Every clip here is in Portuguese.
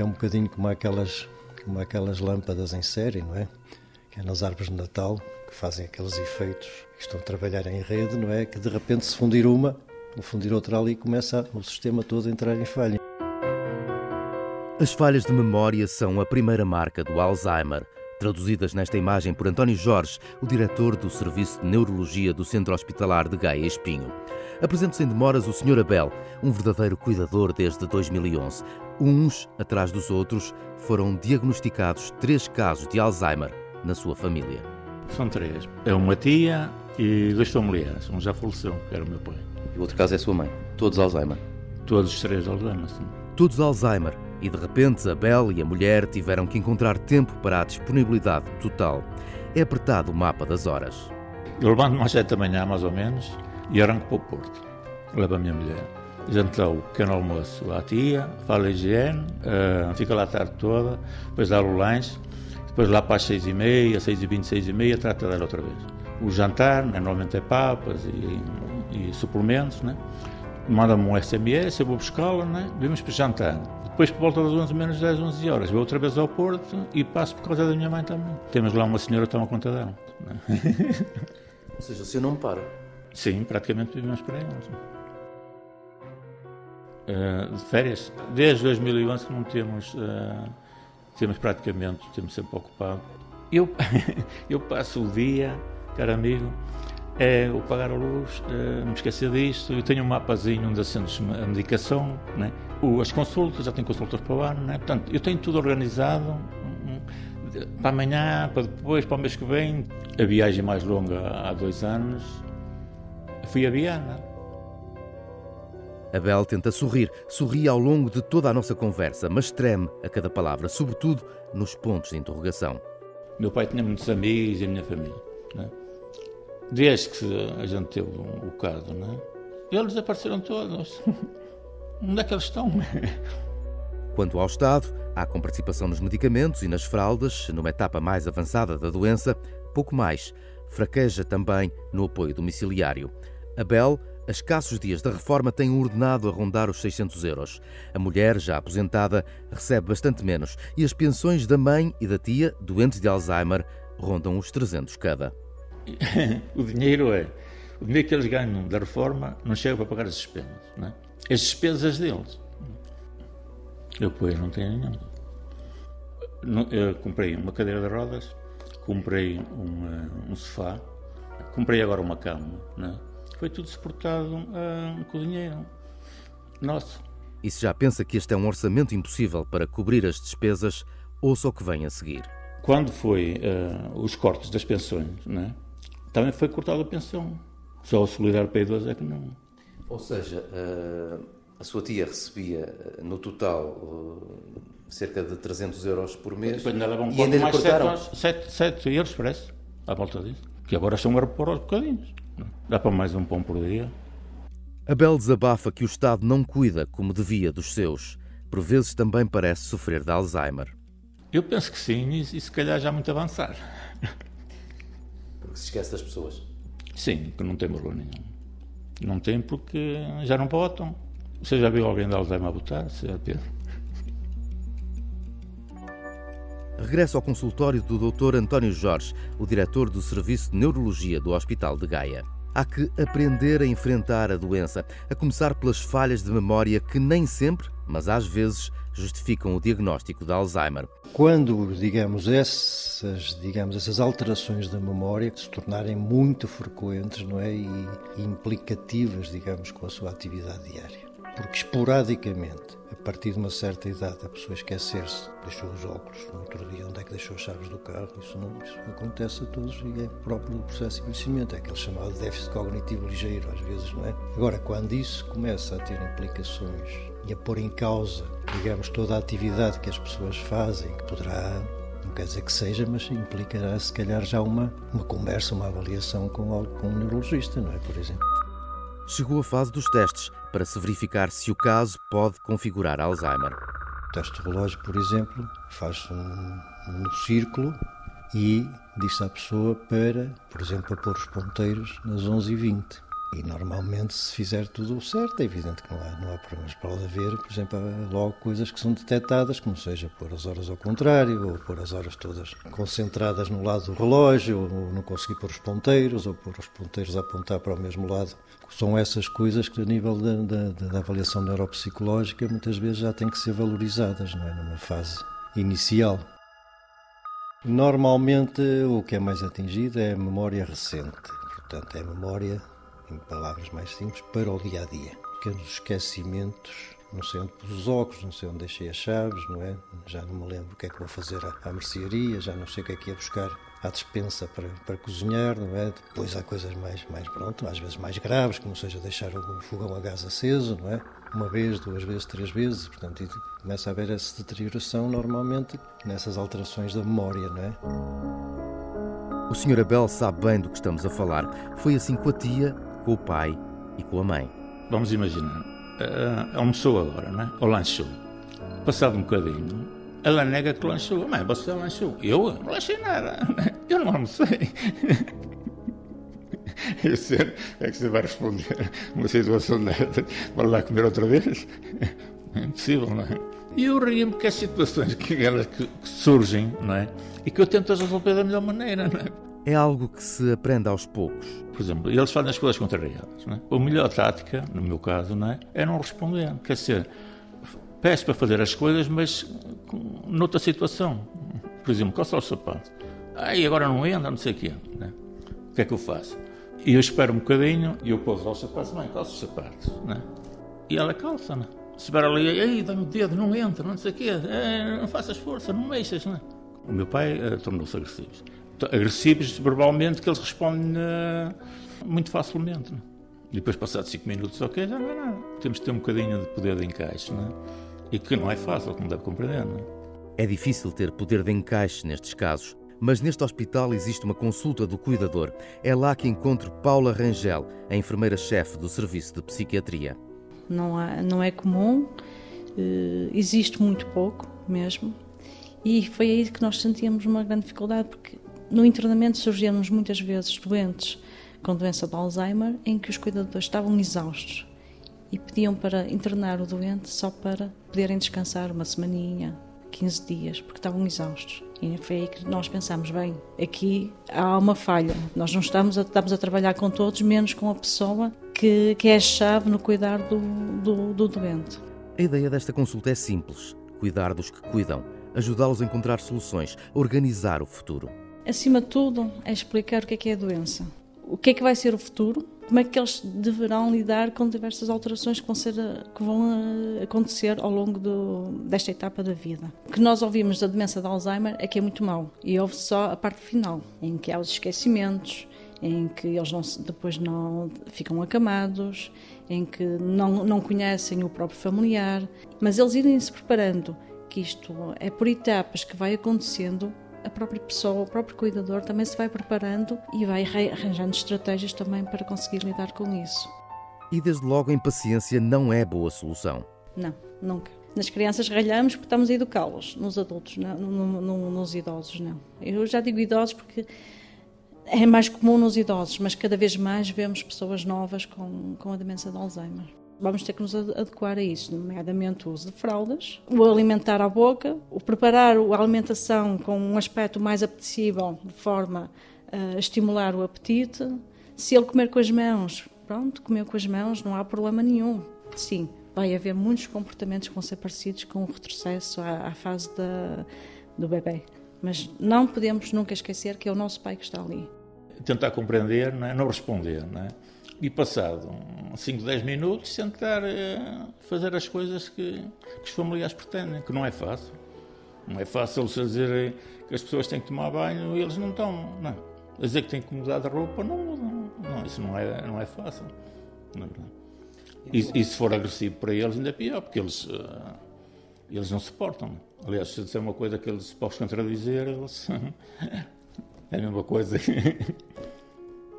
é um bocadinho como aquelas, como aquelas lâmpadas em série, não é? Que é nas árvores de Natal, que fazem aqueles efeitos, que estão a trabalhar em rede, não é? Que de repente se fundir uma, ou fundir outra ali, começa o sistema todo a entrar em falha. As falhas de memória são a primeira marca do Alzheimer traduzidas nesta imagem por António Jorge, o diretor do Serviço de Neurologia do Centro Hospitalar de Gaia Espinho. Apresenta sem demoras o Sr. Abel, um verdadeiro cuidador desde 2011. Uns atrás dos outros foram diagnosticados três casos de Alzheimer na sua família. São três. É uma tia e dois familiares. Um já faleceu, que era o meu pai. E o outro caso é a sua mãe. Todos Alzheimer. Todos os três Alzheimer, sim. Todos Alzheimer. E de repente, Abel e a mulher tiveram que encontrar tempo para a disponibilidade total. É apertado o mapa das horas. Eu levanto-me às sete da manhã, mais ou menos, e arranco para o Porto. Levo a minha mulher. Jantou o pequeno almoço à tia, fala a higiene, uh, fica lá a tarde toda, depois dá o lanche, depois lá para as seis e meia, seis e vinte, seis e meia, trata dela outra vez. O jantar, né, normalmente é papas e, e suplementos, né? manda-me um SMS, eu vou buscá-la, né? vimos para jantar. Depois, por volta das 11 menos 10, 11 horas, vou outra vez ao Porto e passo por causa da minha mãe também. Temos lá uma senhora que toma conta dela. Né? Ou seja, o senhor não para? Sim, praticamente vivemos para eles. Uh, de férias, desde 2011 que não temos, uh, temos praticamente, temos sempre ocupado. Eu, eu passo o dia, caro amigo, é o pagar a luz, é, me esquecer disto. Eu tenho um mapazinho onde assento a medicação, né? o, as consultas, já tenho consultas para o ano, né? portanto, eu tenho tudo organizado hum, para amanhã, para depois, para o mês que vem. A viagem mais longa há dois anos fui a Viana. Abel tenta sorrir, sorri ao longo de toda a nossa conversa, mas treme a cada palavra, sobretudo nos pontos de interrogação. Meu pai tinha muitos amigos e a minha família. Né? desde que a gente teve o caso, né? Eles desapareceram todos. Onde é que eles estão? Quanto ao Estado, há com participação nos medicamentos e nas fraldas, numa etapa mais avançada da doença, pouco mais. Fraqueja também no apoio domiciliário. Abel, a escassos dias da reforma, tem um ordenado a rondar os 600 euros. A mulher, já aposentada, recebe bastante menos e as pensões da mãe e da tia, doentes de Alzheimer, rondam os 300 cada. o dinheiro é. O dinheiro que eles ganham da reforma não chega para pagar as despesas. Não é? As despesas deles. Eu, pois, não tenho nenhuma. Eu comprei uma cadeira de rodas, comprei uma, um sofá, comprei agora uma cama. Não é? Foi tudo suportado uh, com o dinheiro nosso. E se já pensa que este é um orçamento impossível para cobrir as despesas, ouça o que vem a seguir. Quando foi uh, os cortes das pensões, não é? também foi cortada a pensão. Só o Solidário para idosos é que não. Ou seja, eh, a sua tia recebia no total cerca de 300 euros por mês. Depois ainda levam e ainda mais cortaram? 7, 7 euros, parece, à volta disso. Que agora são a repor aos bocadinhos. Dá para mais um pão por dia. Abel desabafa que o Estado não cuida como devia dos seus. Por vezes também parece sofrer de Alzheimer. Eu penso que sim, e, e se calhar já muito avançar. Porque se esquece das pessoas. Sim, que não tem valor nenhum. Não tem porque já não votam. Você já viu alguém de Alzheimer a votar, Sr. Pedro? Regressa ao consultório do Dr. António Jorge, o diretor do Serviço de Neurologia do Hospital de Gaia. Há que aprender a enfrentar a doença, a começar pelas falhas de memória que nem sempre, mas às vezes, justificam o diagnóstico de Alzheimer. Quando, digamos, essas, digamos, essas alterações da memória se tornarem muito frequentes, não é, e implicativas, digamos, com a sua atividade diária. Porque esporadicamente, a partir de uma certa idade, a pessoa esquecer-se, deixou os óculos, no outro dia onde é que deixou as chaves do carro, isso, não, isso acontece a todos e é próprio do processo de envelhecimento, é aquele chamado déficit cognitivo ligeiro, às vezes, não é? Agora, quando isso começa a ter implicações e a pôr em causa, digamos, toda a atividade que as pessoas fazem, que poderá não quer dizer que seja, mas implicará se calhar já uma, uma conversa, uma avaliação com, com um neurologista, não é? Por exemplo. Chegou a fase dos testes para se verificar se o caso pode configurar Alzheimer. O teste de relógio, por exemplo, faz um, um círculo e diz à pessoa para, por exemplo, para pôr os ponteiros nas 11h20. E normalmente, se fizer tudo certo, é evidente que não há, não há problemas. Pode haver, por exemplo, logo coisas que são detectadas, como seja pôr as horas ao contrário, ou pôr as horas todas concentradas no lado do relógio, ou não conseguir pôr os ponteiros, ou pôr os ponteiros a apontar para o mesmo lado. São essas coisas que, a nível da, da, da avaliação neuropsicológica, muitas vezes já têm que ser valorizadas, não é? Numa fase inicial. Normalmente, o que é mais atingido é a memória recente. Portanto, é a memória em palavras mais simples, para o dia a dia. Pequenos esquecimentos, não sei onde pus os óculos, não sei onde deixei as chaves, não é? Já não me lembro o que é que vou fazer à, à mercearia, já não sei o que é que ia buscar à despensa para, para cozinhar, não é? Depois há coisas mais, mais, pronto, às vezes mais graves, como seja deixar o fogão a gás aceso, não é? Uma vez, duas vezes, três vezes, portanto, começa a haver essa deterioração normalmente nessas alterações da memória, não é? O Sr. Abel sabe bem do que estamos a falar. Foi assim com a tia com o pai e com a mãe. Vamos imaginar, uh, almoçou agora, não é? ou lanchou. Passado um bocadinho, ela nega que lanchou. Mãe, você lanchou. Eu não lanchei nada. Eu não almocei. Eu sei, é que você vai responder uma situação dessa. Vai lá comer outra vez? É impossível, não é? E eu rio-me porque há situações que, elas, que, que surgem, não é? E que eu tento resolver da melhor maneira, não é? É algo que se aprende aos poucos. Por exemplo, eles fazem as coisas contrariadas. Não é? A melhor tática, no meu caso, não é, é não responder. Quer dizer, peço para fazer as coisas, mas noutra situação. Por exemplo, calçar o sapato. Aí agora não entra, não sei o quê. Né? O que é que eu faço? E eu espero um bocadinho e eu pouso os sapatos, mãe, calça os sapatos. Né? E ela calça, né? Se estiver ali, ei, dá-me o dedo, não entra, não sei o quê, é, não faças força, não mexas, né? O meu pai uh, tornou-se agressivo agressivos verbalmente que eles respondem uh, muito facilmente. Né? E depois, passados 5 minutos, ok, já não é nada. Temos de ter um bocadinho de poder de encaixe, né? e que não é fácil, como deve compreender. Né? É difícil ter poder de encaixe nestes casos, mas neste hospital existe uma consulta do cuidador. É lá que encontro Paula Rangel, a enfermeira-chefe do Serviço de Psiquiatria. Não, há, não é comum, eh, existe muito pouco mesmo, e foi aí que nós sentíamos uma grande dificuldade, porque no internamento surgiam-nos muitas vezes doentes com doença de Alzheimer em que os cuidadores estavam exaustos e pediam para internar o doente só para poderem descansar uma semaninha, 15 dias, porque estavam exaustos. E foi aí que nós pensámos, bem, aqui há uma falha. Nós não estamos a, estamos a trabalhar com todos, menos com a pessoa que, que é a chave no cuidar do, do, do doente. A ideia desta consulta é simples: cuidar dos que cuidam, ajudá-los a encontrar soluções, organizar o futuro. Acima de tudo, é explicar o que é que é a doença, o que é que vai ser o futuro, como é que eles deverão lidar com diversas alterações que vão, ser, que vão eh, acontecer ao longo do, desta etapa da vida. O que nós ouvimos da demência de Alzheimer é que é muito mau. E ouve só a parte final, em que há os esquecimentos, em que eles não, depois não ficam acamados, em que não, não conhecem o próprio familiar, mas eles irem se preparando, que isto é por etapas que vai acontecendo a própria pessoa, o próprio cuidador também se vai preparando e vai arranjando estratégias também para conseguir lidar com isso. E desde logo a impaciência não é boa solução. Não, nunca. Nas crianças ralhamos porque estamos a educá-los, nos adultos, não, no, no, nos idosos não. Eu já digo idosos porque é mais comum nos idosos, mas cada vez mais vemos pessoas novas com, com a demência de Alzheimer vamos ter que nos adequar a isso, nomeadamente o uso de fraldas, o alimentar à boca, o preparar a alimentação com um aspecto mais apetecível, de forma a estimular o apetite. Se ele comer com as mãos, pronto, comeu com as mãos, não há problema nenhum. Sim, vai haver muitos comportamentos que vão ser parecidos com o retrocesso à, à fase da, do bebê. Mas não podemos nunca esquecer que é o nosso pai que está ali. Tentar compreender, não, é? não responder, não é? E passado 5, 10 minutos tentar uh, fazer as coisas que, que, os familiares pretendem, que não é fácil. Não é fácil eles dizer que as pessoas têm que tomar banho e eles não tomam. Não. A dizer que têm que mudar de roupa, não mudam. Não, isso não é, não é fácil. Não, não. E, e, se for agressivo para eles, ainda é pior, porque eles, uh, eles não suportam. Aliás, se eu disser uma coisa que eles possam contradizer, eles. é a mesma coisa.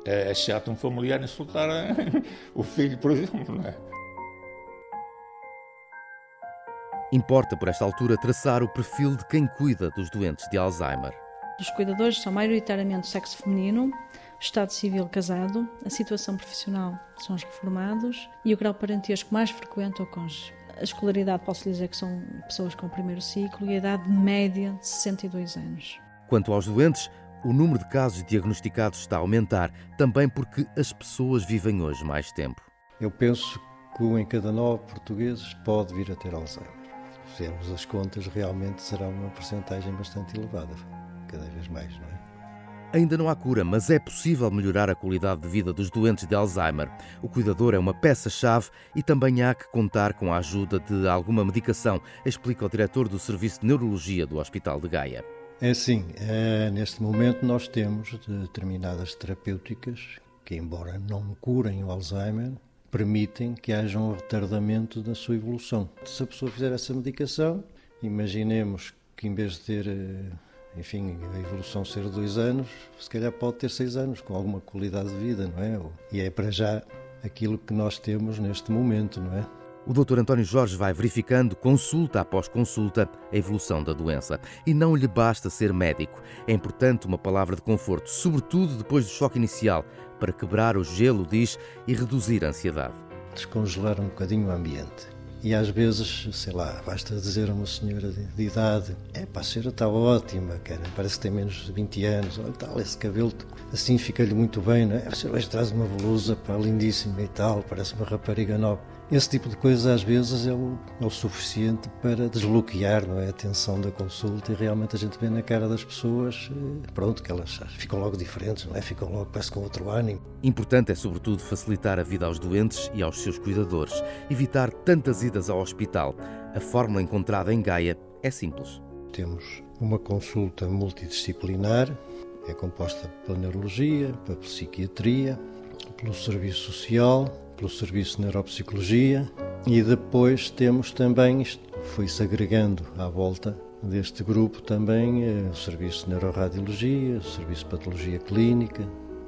É, é chato um familiar insultar o filho, por exemplo, não é? Importa, por esta altura, traçar o perfil de quem cuida dos doentes de Alzheimer. Os cuidadores são maioritariamente do sexo feminino, estado civil casado, a situação profissional são os reformados e o grau parentesco mais frequente é o cônjuge. A escolaridade, posso dizer que são pessoas com o primeiro ciclo e a idade média de 62 anos. Quanto aos doentes, o número de casos diagnosticados está a aumentar, também porque as pessoas vivem hoje mais tempo. Eu penso que um em cada nove portugueses pode vir a ter Alzheimer. Se fizermos as contas, realmente será uma porcentagem bastante elevada, cada vez mais, não é? Ainda não há cura, mas é possível melhorar a qualidade de vida dos doentes de Alzheimer. O cuidador é uma peça-chave e também há que contar com a ajuda de alguma medicação, explica o diretor do Serviço de Neurologia do Hospital de Gaia. É assim, é, neste momento nós temos determinadas terapêuticas que, embora não curem o Alzheimer, permitem que haja um retardamento da sua evolução. Se a pessoa fizer essa medicação, imaginemos que em vez de ter eh, enfim, a evolução ser dois anos, se calhar pode ter seis anos, com alguma qualidade de vida, não é? E é para já aquilo que nós temos neste momento, não é? O Dr. António Jorge vai verificando, consulta após consulta, a evolução da doença. E não lhe basta ser médico. É importante uma palavra de conforto, sobretudo depois do choque inicial, para quebrar o gelo, diz, e reduzir a ansiedade. Descongelar um bocadinho o ambiente. E às vezes, sei lá, basta dizer a uma senhora de, de idade: é pá, a senhora está ótima, cara, parece que tem menos de 20 anos, olha tal, esse cabelo assim fica-lhe muito bem, não é? A senhora hoje traz uma blusa pá, lindíssima e tal, parece uma rapariga nova. Esse tipo de coisa às vezes é o, é o suficiente para desbloquear não é, a tensão da consulta e realmente a gente vê na cara das pessoas, eh, pronto, que elas ficam logo diferentes, não é? Ficam logo, parece com outro ânimo. Importante é sobretudo facilitar a vida aos doentes e aos seus cuidadores, evitar tantas idas ao hospital. A fórmula encontrada em Gaia é simples. Temos uma consulta multidisciplinar, é composta pela neurologia, pela psiquiatria, pelo serviço social, pelo Serviço de Neuropsicologia e depois temos também, foi-se agregando à volta deste grupo também eh, o Serviço de Neuroradiologia, o Serviço de Patologia Clínica,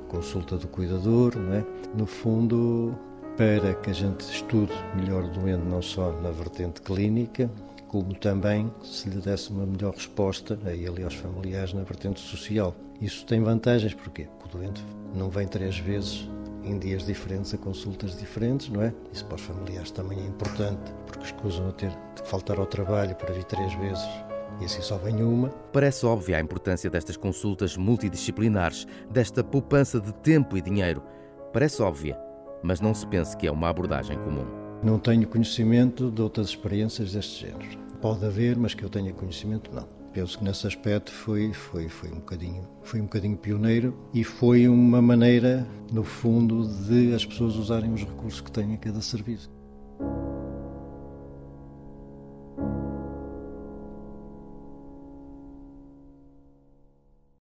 consulta do cuidador, não é? No fundo, para que a gente estude melhor o doente não só na vertente clínica, como também se lhe desse uma melhor resposta a ele e aos familiares na vertente social. Isso tem vantagens, porquê? Porque o doente não vem três vezes em dias diferentes a consultas diferentes, não é? Isso para os familiares também é importante, porque escusam a ter de faltar ao trabalho para vir três vezes e assim só vem uma. Parece óbvia a importância destas consultas multidisciplinares, desta poupança de tempo e dinheiro. Parece óbvia, mas não se pense que é uma abordagem comum. Não tenho conhecimento de outras experiências deste género. Pode haver, mas que eu tenha conhecimento, não penso que nesse aspecto foi, foi, foi, um bocadinho, foi um bocadinho pioneiro e foi uma maneira, no fundo, de as pessoas usarem os recursos que têm a cada serviço.